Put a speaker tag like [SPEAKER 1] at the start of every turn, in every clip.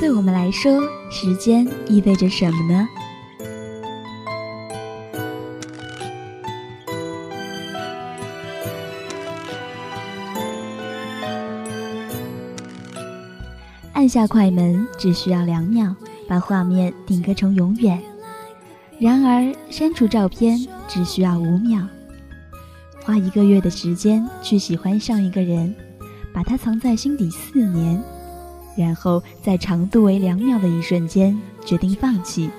[SPEAKER 1] 对我们来说，时间意味着什么呢？按下快门只需要两秒，把画面定格成永远；然而删除照片只需要五秒。花一个月的时间去喜欢上一个人，把他藏在心底四年。然后在长度为两秒的一瞬间决定放弃。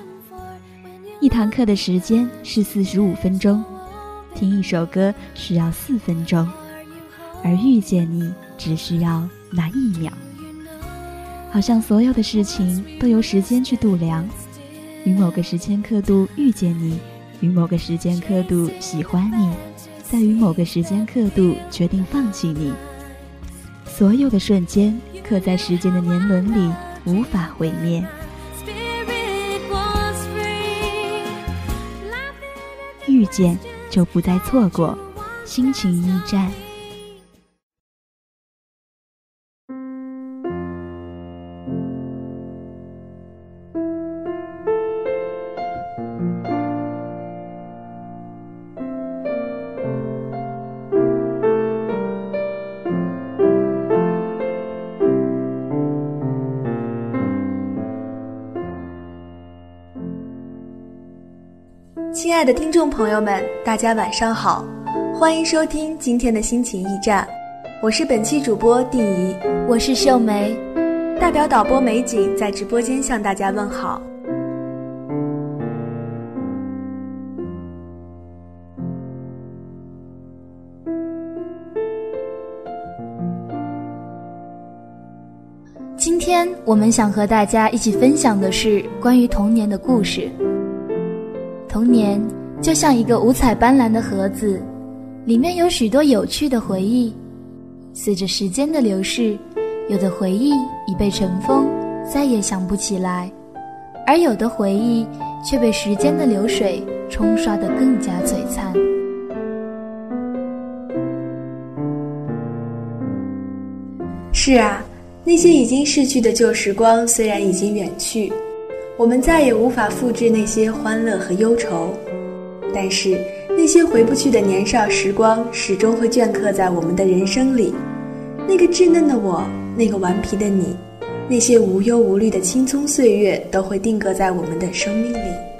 [SPEAKER 1] 一堂课的时间是四十五分钟，听一首歌需要四分钟，而遇见你只需要那一秒。好像所有的事情都由时间去度量，于某个时间刻度遇见你，于某个时间刻度喜欢你，在于某个时间刻度决定放弃你。所有的瞬间。刻在时间的年轮里，无法毁灭。遇见就不再错过，心情驿站。
[SPEAKER 2] 的听众朋友们，大家晚上好，欢迎收听今天的心情驿站，我是本期主播蒂怡，
[SPEAKER 1] 我是秀梅，
[SPEAKER 2] 代表导播美景在直播间向大家问好。
[SPEAKER 1] 今天我们想和大家一起分享的是关于童年的故事。童年就像一个五彩斑斓的盒子，里面有许多有趣的回忆。随着时间的流逝，有的回忆已被尘封，再也想不起来；而有的回忆却被时间的流水冲刷得更加璀璨。
[SPEAKER 2] 是啊，那些已经逝去的旧时光，虽然已经远去。我们再也无法复制那些欢乐和忧愁，但是那些回不去的年少时光，始终会镌刻在我们的人生里。那个稚嫩的我，那个顽皮的你，那些无忧无虑的青葱岁月，都会定格在我们的生命里。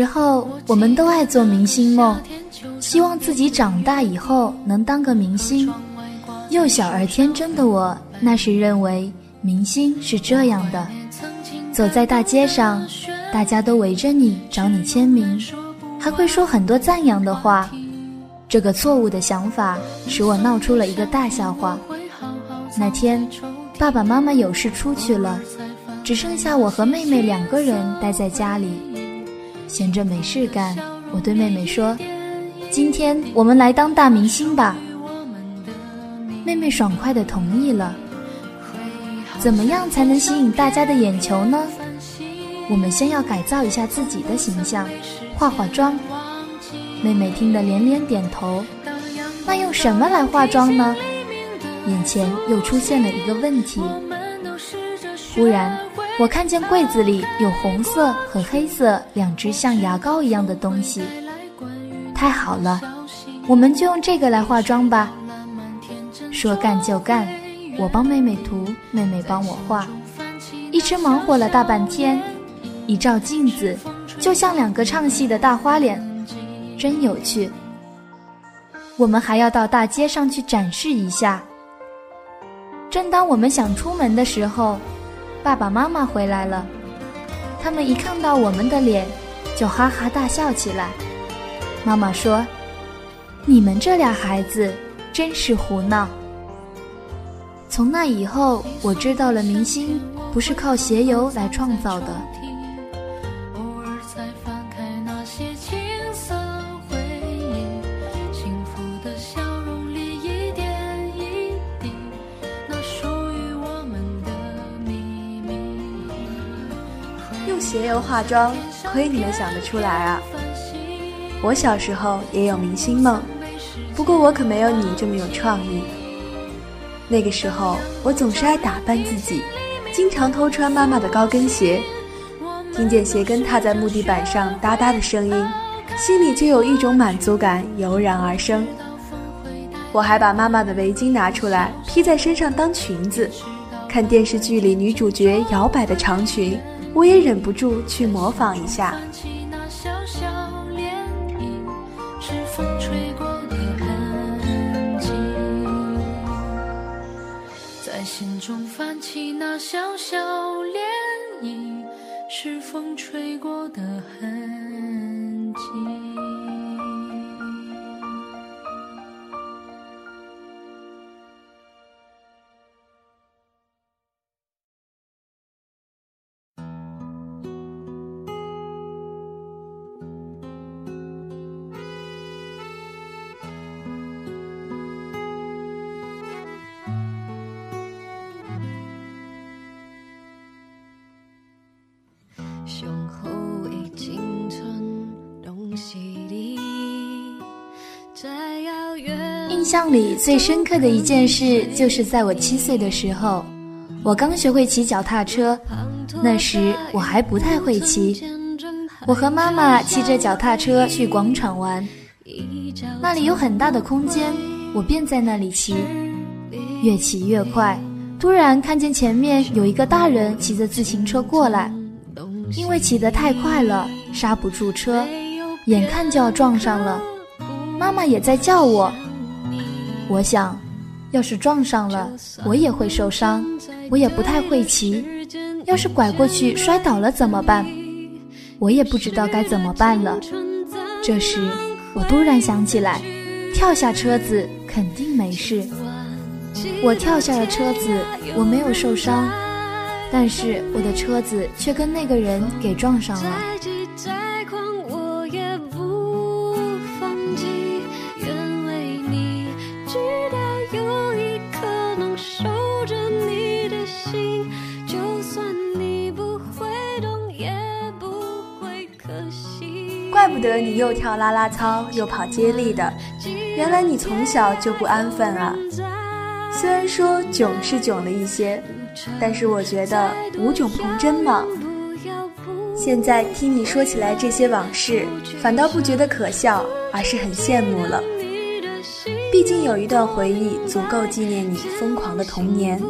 [SPEAKER 1] 时候，我们都爱做明星梦，希望自己长大以后能当个明星。幼小而天真的我，那时认为明星是这样的：走在大街上，大家都围着你找你签名，还会说很多赞扬的话。这个错误的想法使我闹出了一个大笑话。那天，爸爸妈妈有事出去了，只剩下我和妹妹两个人待在家里。闲着没事干，我对妹妹说：“今天我们来当大明星吧。”妹妹爽快地同意了。怎么样才能吸引大家的眼球呢？我们先要改造一下自己的形象，化化妆。妹妹听得连连点头。那用什么来化妆呢？眼前又出现了一个问题。忽然。我看见柜子里有红色和黑色两只像牙膏一样的东西，太好了，我们就用这个来化妆吧。说干就干，我帮妹妹涂，妹妹帮我画，一直忙活了大半天。一照镜子，就像两个唱戏的大花脸，真有趣。我们还要到大街上去展示一下。正当我们想出门的时候。爸爸妈妈回来了，他们一看到我们的脸，就哈哈大笑起来。妈妈说：“
[SPEAKER 3] 你们这俩孩子真是胡闹。从那以后，我知道了明星不是靠鞋油来创造的。
[SPEAKER 2] 鞋油化妆，亏你们想得出来啊！我小时候也有明星梦，不过我可没有你这么有创意。那个时候，我总是爱打扮自己，经常偷穿妈妈的高跟鞋，听见鞋跟踏在木地板上哒哒的声音，心里就有一种满足感油然而生。我还把妈妈的围巾拿出来披在身上当裙子，看电视剧里女主角摇摆的长裙，我也忍不住去模仿一下。
[SPEAKER 3] 在心中泛起那小小涟漪，是风吹过的痕印象里最深刻的一件事，就是在我七岁的时候，我刚学会骑脚踏车。那时我还不太会骑，我和妈妈骑着脚踏车去广场玩，那里有很大的空间，我便在那里骑，越骑越快。突然看见前面有一个大人骑着自行车过来，因为骑得太快了，刹不住车，眼看就要撞上了。妈妈也在叫我，我想，要是撞上了，我也会受伤。我也不太会骑，要是拐过去摔倒了怎么办？我也不知道该怎么办了。这时，我突然想起来，跳下车子肯定没事。我跳下了车子，我没有受伤，但是我的车子却跟那个人给撞上了。
[SPEAKER 2] 得你又跳啦啦操又跑接力的，原来你从小就不安分啊！虽然说囧是囧了一些，但是我觉得无囧童真嘛。现在听你说起来这些往事，反倒不觉得可笑，而是很羡慕了。毕竟有一段回忆足够纪念你疯狂的童年。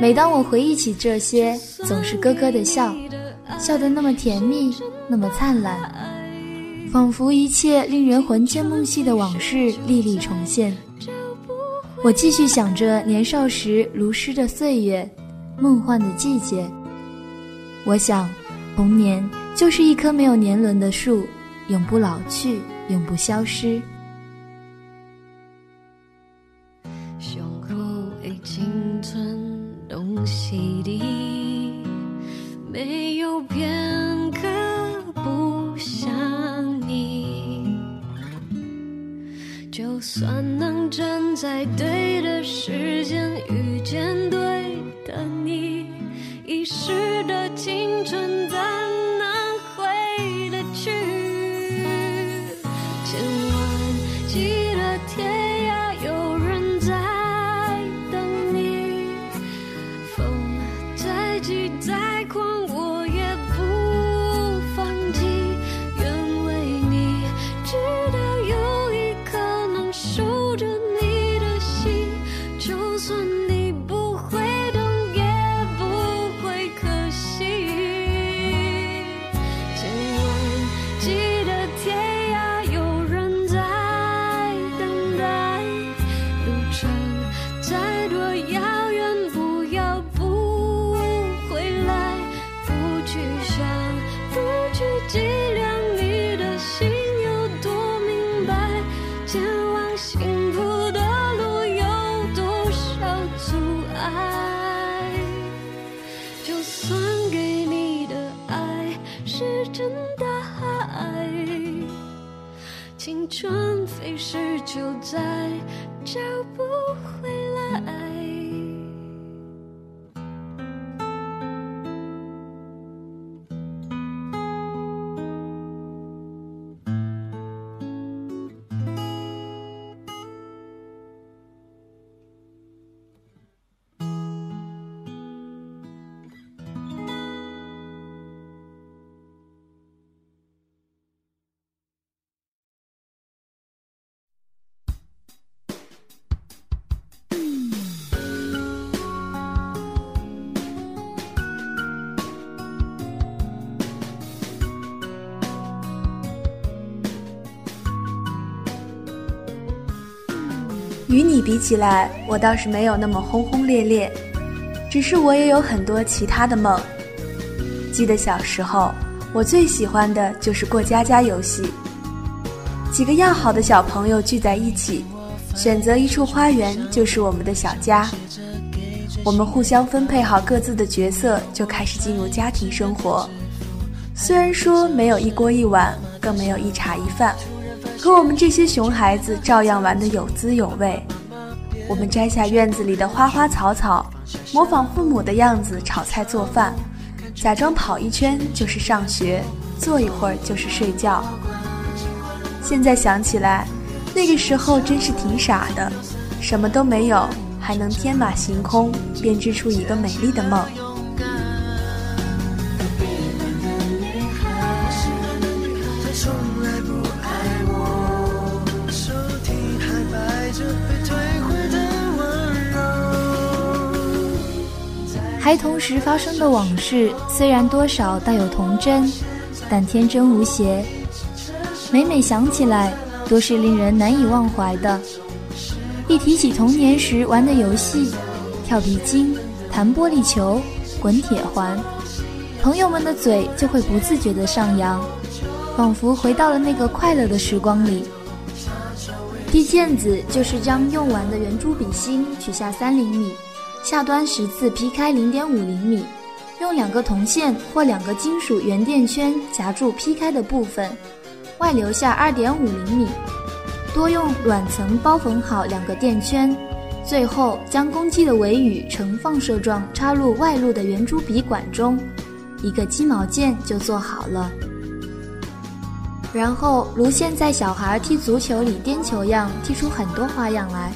[SPEAKER 3] 每当我回忆起这些，总是咯咯的笑，笑得那么甜蜜，那么灿烂，仿佛一切令人魂牵梦系的往事历历重现。我继续想着年少时如诗的岁月，梦幻的季节。我想，童年就是一棵没有年轮的树，永不老去，永不消失。遇见对的你，遗失的青春前往新
[SPEAKER 2] 与你比起来，我倒是没有那么轰轰烈烈，只是我也有很多其他的梦。记得小时候，我最喜欢的就是过家家游戏。几个要好的小朋友聚在一起，选择一处花园就是我们的小家。我们互相分配好各自的角色，就开始进入家庭生活。虽然说没有一锅一碗，更没有一茶一饭。可我们这些熊孩子照样玩得有滋有味。我们摘下院子里的花花草草，模仿父母的样子炒菜做饭，假装跑一圈就是上学，坐一会儿就是睡觉。现在想起来，那个时候真是挺傻的，什么都没有，还能天马行空，编织出一个美丽的梦。
[SPEAKER 1] 孩童时发生的往事，虽然多少带有童真，但天真无邪。每每想起来，都是令人难以忘怀的。一提起童年时玩的游戏，跳皮筋、弹玻璃球、滚铁环，朋友们的嘴就会不自觉地上扬，仿佛回到了那个快乐的时光里。踢毽子就是将用完的圆珠笔芯取下三厘米。下端十字劈开零点五厘米，用两个铜线或两个金属圆垫圈夹住劈开的部分，外留下二点五厘米。多用软层包缝好两个垫圈，最后将公鸡的尾羽呈放射状插入外露的圆珠笔管中，一个鸡毛毽就做好了。然后如现在小孩踢足球里颠球样，踢出很多花样来。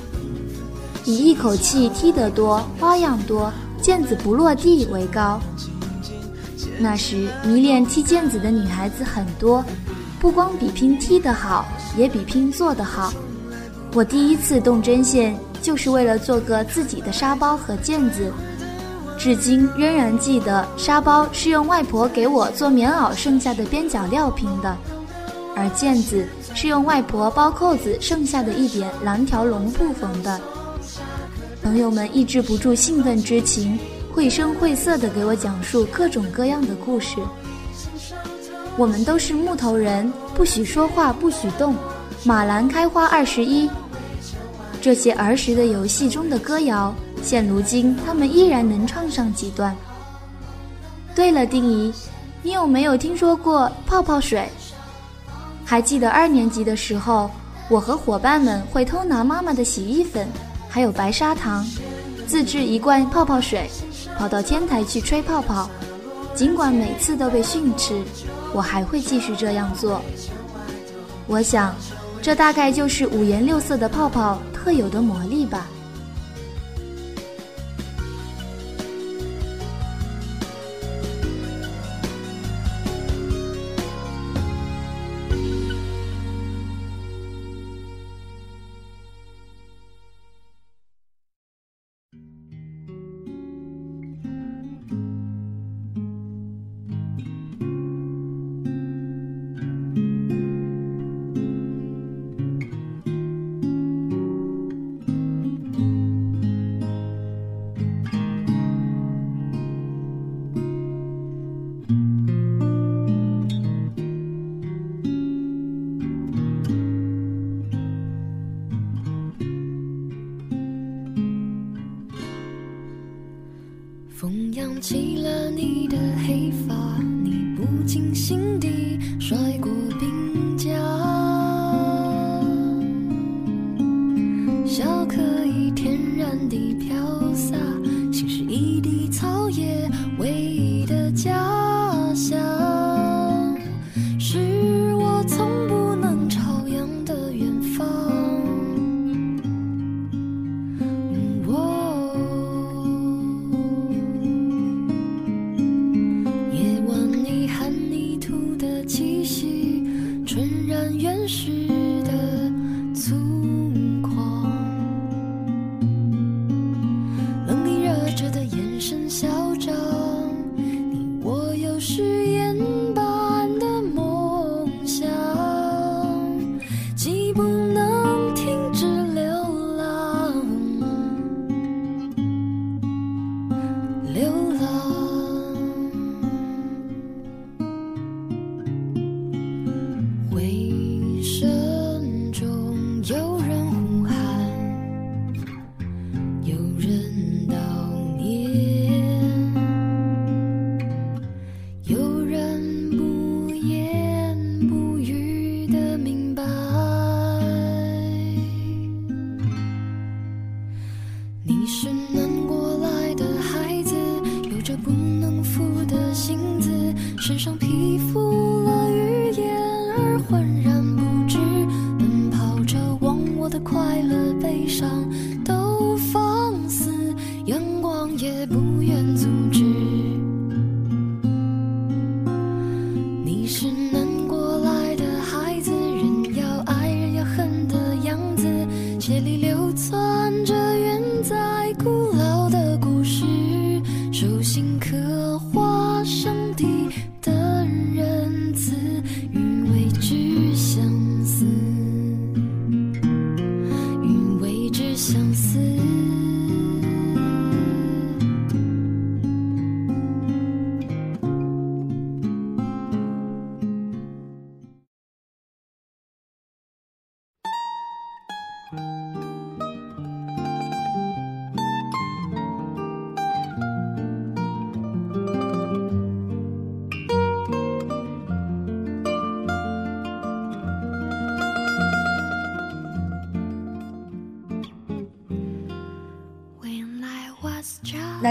[SPEAKER 1] 以一口气踢得多、花样多、毽子不落地为高。那时迷恋踢毽子的女孩子很多，不光比拼踢得好，也比拼做得好。我第一次动针线，就是为了做个自己的沙包和毽子，至今仍然记得沙包是用外婆给我做棉袄剩下的边角料拼的，而毽子是用外婆包扣子剩下的一点蓝条绒布缝的。朋友们抑制不住兴奋之情，绘声绘色地给我讲述各种各样的故事。我们都是木头人，不许说话，不许动。马兰开花二十一，这些儿时的游戏中的歌谣，现如今他们依然能唱上几段。对了，丁怡，你有没有听说过泡泡水？还记得二年级的时候，我和伙伴们会偷拿妈妈的洗衣粉。还有白砂糖，自制一罐泡泡水，跑到天台去吹泡泡。尽管每次都被训斥，我还会继续这样做。我想，这大概就是五颜六色的泡泡特有的魔力吧。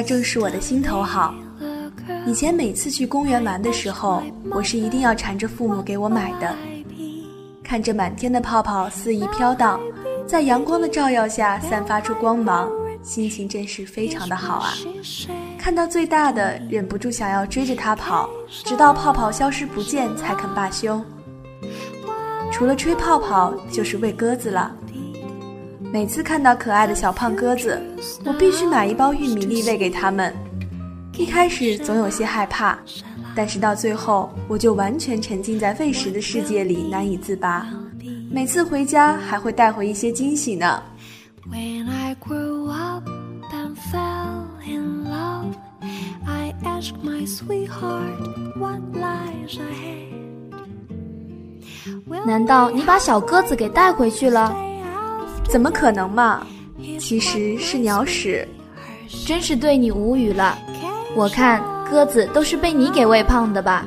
[SPEAKER 2] 正是我的心头好。以前每次去公园玩的时候，我是一定要缠着父母给我买的。看着满天的泡泡肆意飘荡，在阳光的照耀下散发出光芒，心情真是非常的好啊！看到最大的，忍不住想要追着它跑，直到泡泡消失不见才肯罢休。除了吹泡泡，就是喂鸽子了。每次看到可爱的小胖鸽子，我必须买一包玉米粒喂给它们。一开始总有些害怕，但是到最后，我就完全沉浸在喂食的世界里，难以自拔。每次回家还会带回一些惊喜呢。
[SPEAKER 3] When I grew up and fell in love, I asked my sweetheart what lies ahead.
[SPEAKER 1] 难道你把小鸽子给带回去了？
[SPEAKER 2] 怎么可能嘛？其实是鸟屎。
[SPEAKER 1] 真是对你无语了。我看鸽子都是被你给喂胖的吧？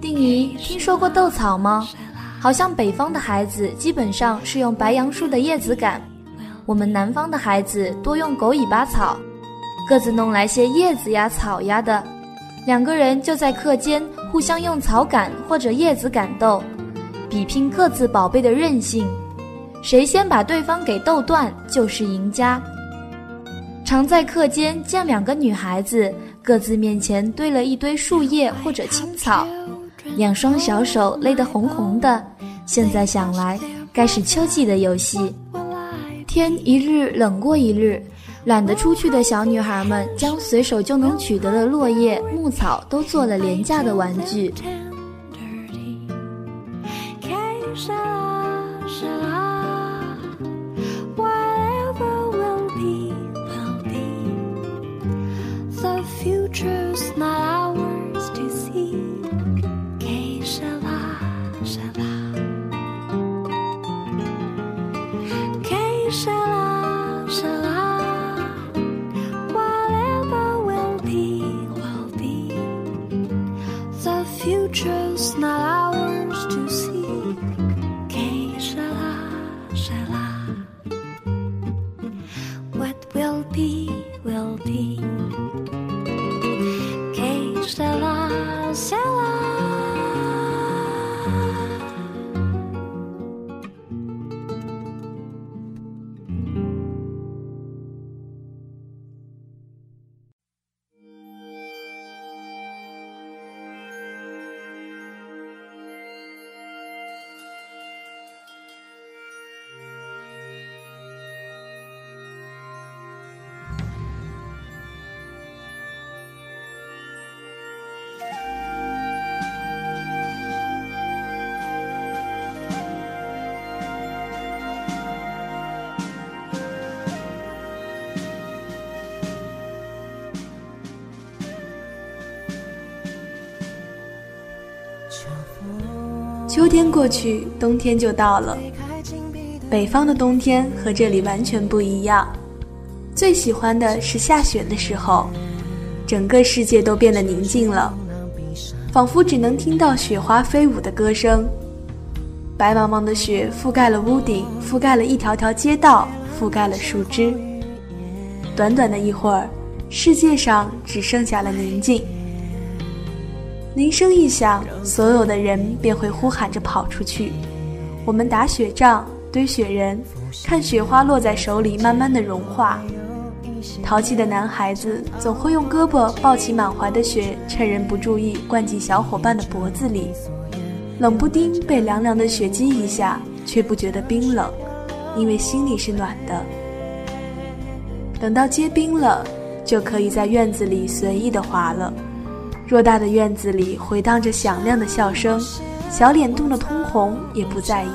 [SPEAKER 1] 定怡，听说过豆草吗？好像北方的孩子基本上是用白杨树的叶子杆，我们南方的孩子多用狗尾巴草，各自弄来些叶子呀、草呀的，两个人就在课间互相用草杆或者叶子杆斗，比拼各自宝贝的韧性，谁先把对方给斗断就是赢家。常在课间见两个女孩子各自面前堆了一堆树叶或者青草，两双小手勒得红红的。现在想来，该是秋季的游戏。天一日冷过一日，懒得出去的小女孩们将随手就能取得的落叶、牧草都做了廉价的玩具。
[SPEAKER 2] 秋天过去，冬天就到了。北方的冬天和这里完全不一样。最喜欢的是下雪的时候，整个世界都变得宁静了，仿佛只能听到雪花飞舞的歌声。白茫茫的雪覆盖了屋顶，覆盖了一条条街道，覆盖了树枝。短短的一会儿，世界上只剩下了宁静。铃声一响，所有的人便会呼喊着跑出去。我们打雪仗，堆雪人，看雪花落在手里慢慢的融化。淘气的男孩子总会用胳膊抱起满怀的雪，趁人不注意灌进小伙伴的脖子里。冷不丁被凉凉的雪击一下，却不觉得冰冷，因为心里是暖的。等到结冰了，就可以在院子里随意的滑了。偌大的院子里回荡着响亮的笑声，小脸冻得通红也不在意。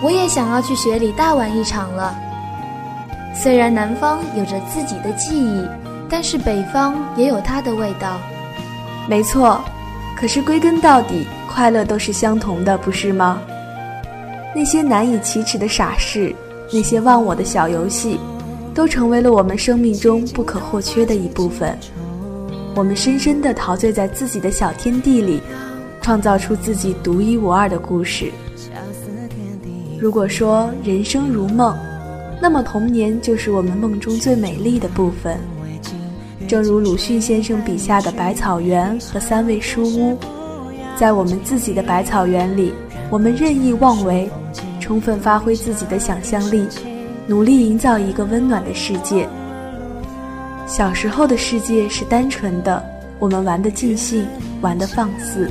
[SPEAKER 4] 我
[SPEAKER 1] 也想要去雪里大玩一场了。虽然南方有着自己的记忆。但是北方也有它的味道，
[SPEAKER 2] 没错。可是归根到底，快乐都是相同的，不是吗？那些难以启齿的傻事，那些忘我的小游戏，都成为了我们生命中不可或缺的一部分。我们深深地陶醉在自己的小天地里，创造出自己独一无二的故事。如果说人生如梦，那么童年就是我们梦中最美丽的部分。正如鲁迅先生笔下的百草园和三味书屋，在我们自己的百草园里，我们任意妄为，充分发挥自己的想象力，努力营造一个温暖的世界。小时候的世界是单纯的，我们玩得尽兴，玩得放肆。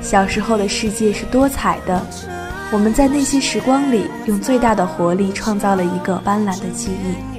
[SPEAKER 2] 小时候的世界是多彩的，我们在那些时光里，用最大的活力创造了一个斑斓的记忆。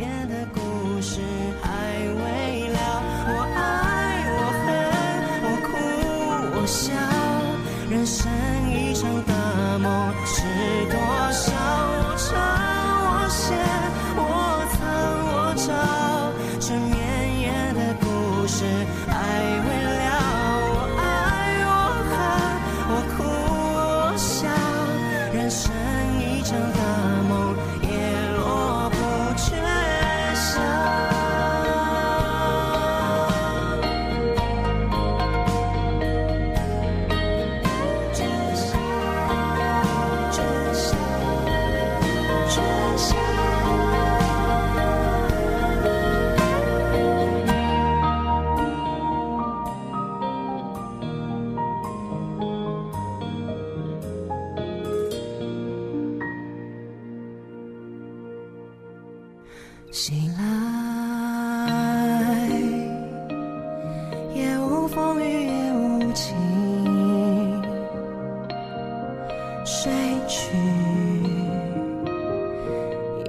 [SPEAKER 2] 睡去？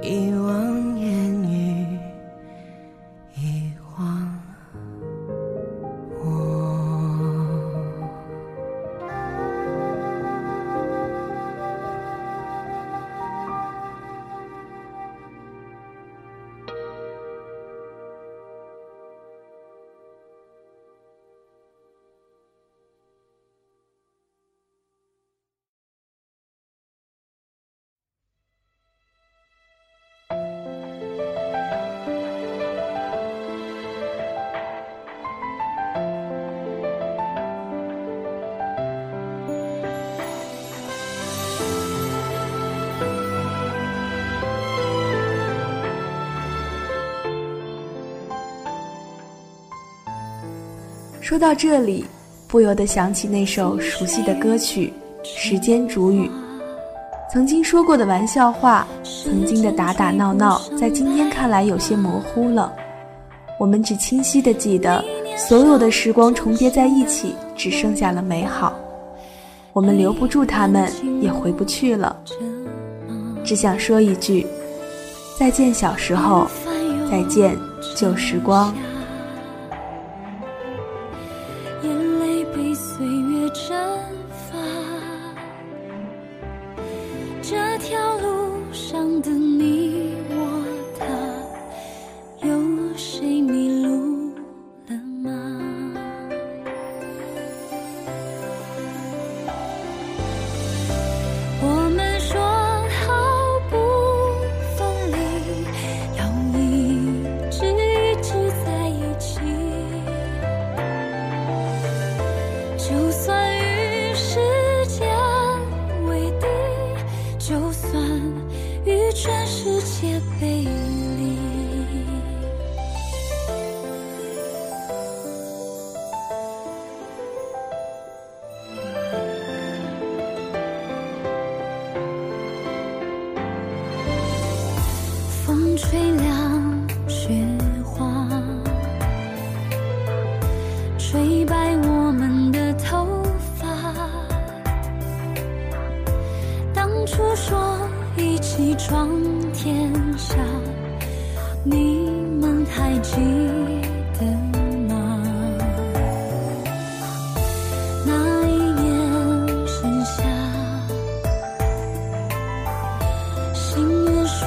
[SPEAKER 3] 遗忘说到这里，不由得想起那首熟悉的歌曲《时间煮雨》。曾经说过的玩笑话，曾经的打打闹闹，在今天看来有些模糊了。我们只清晰的记得，所有的时光重叠在一起，只剩下了美好。我们留不住他们，也回不去了。只想说一句：再见，小时候；再见，旧时光。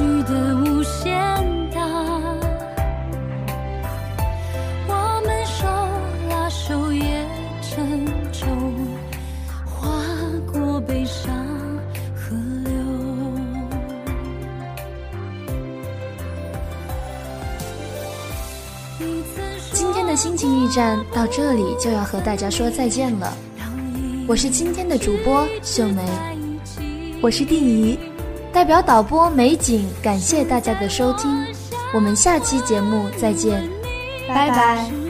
[SPEAKER 5] 愿许得无限大。我们手拉手也沉重，划过悲伤河流。
[SPEAKER 1] 今天的心情驿站到这里就要和大家说再见了。我是今天的主播秀梅，
[SPEAKER 3] 我是定怡，
[SPEAKER 1] 代表导播美景，感谢大家的收听，我们下期节目再见。
[SPEAKER 3] 拜拜。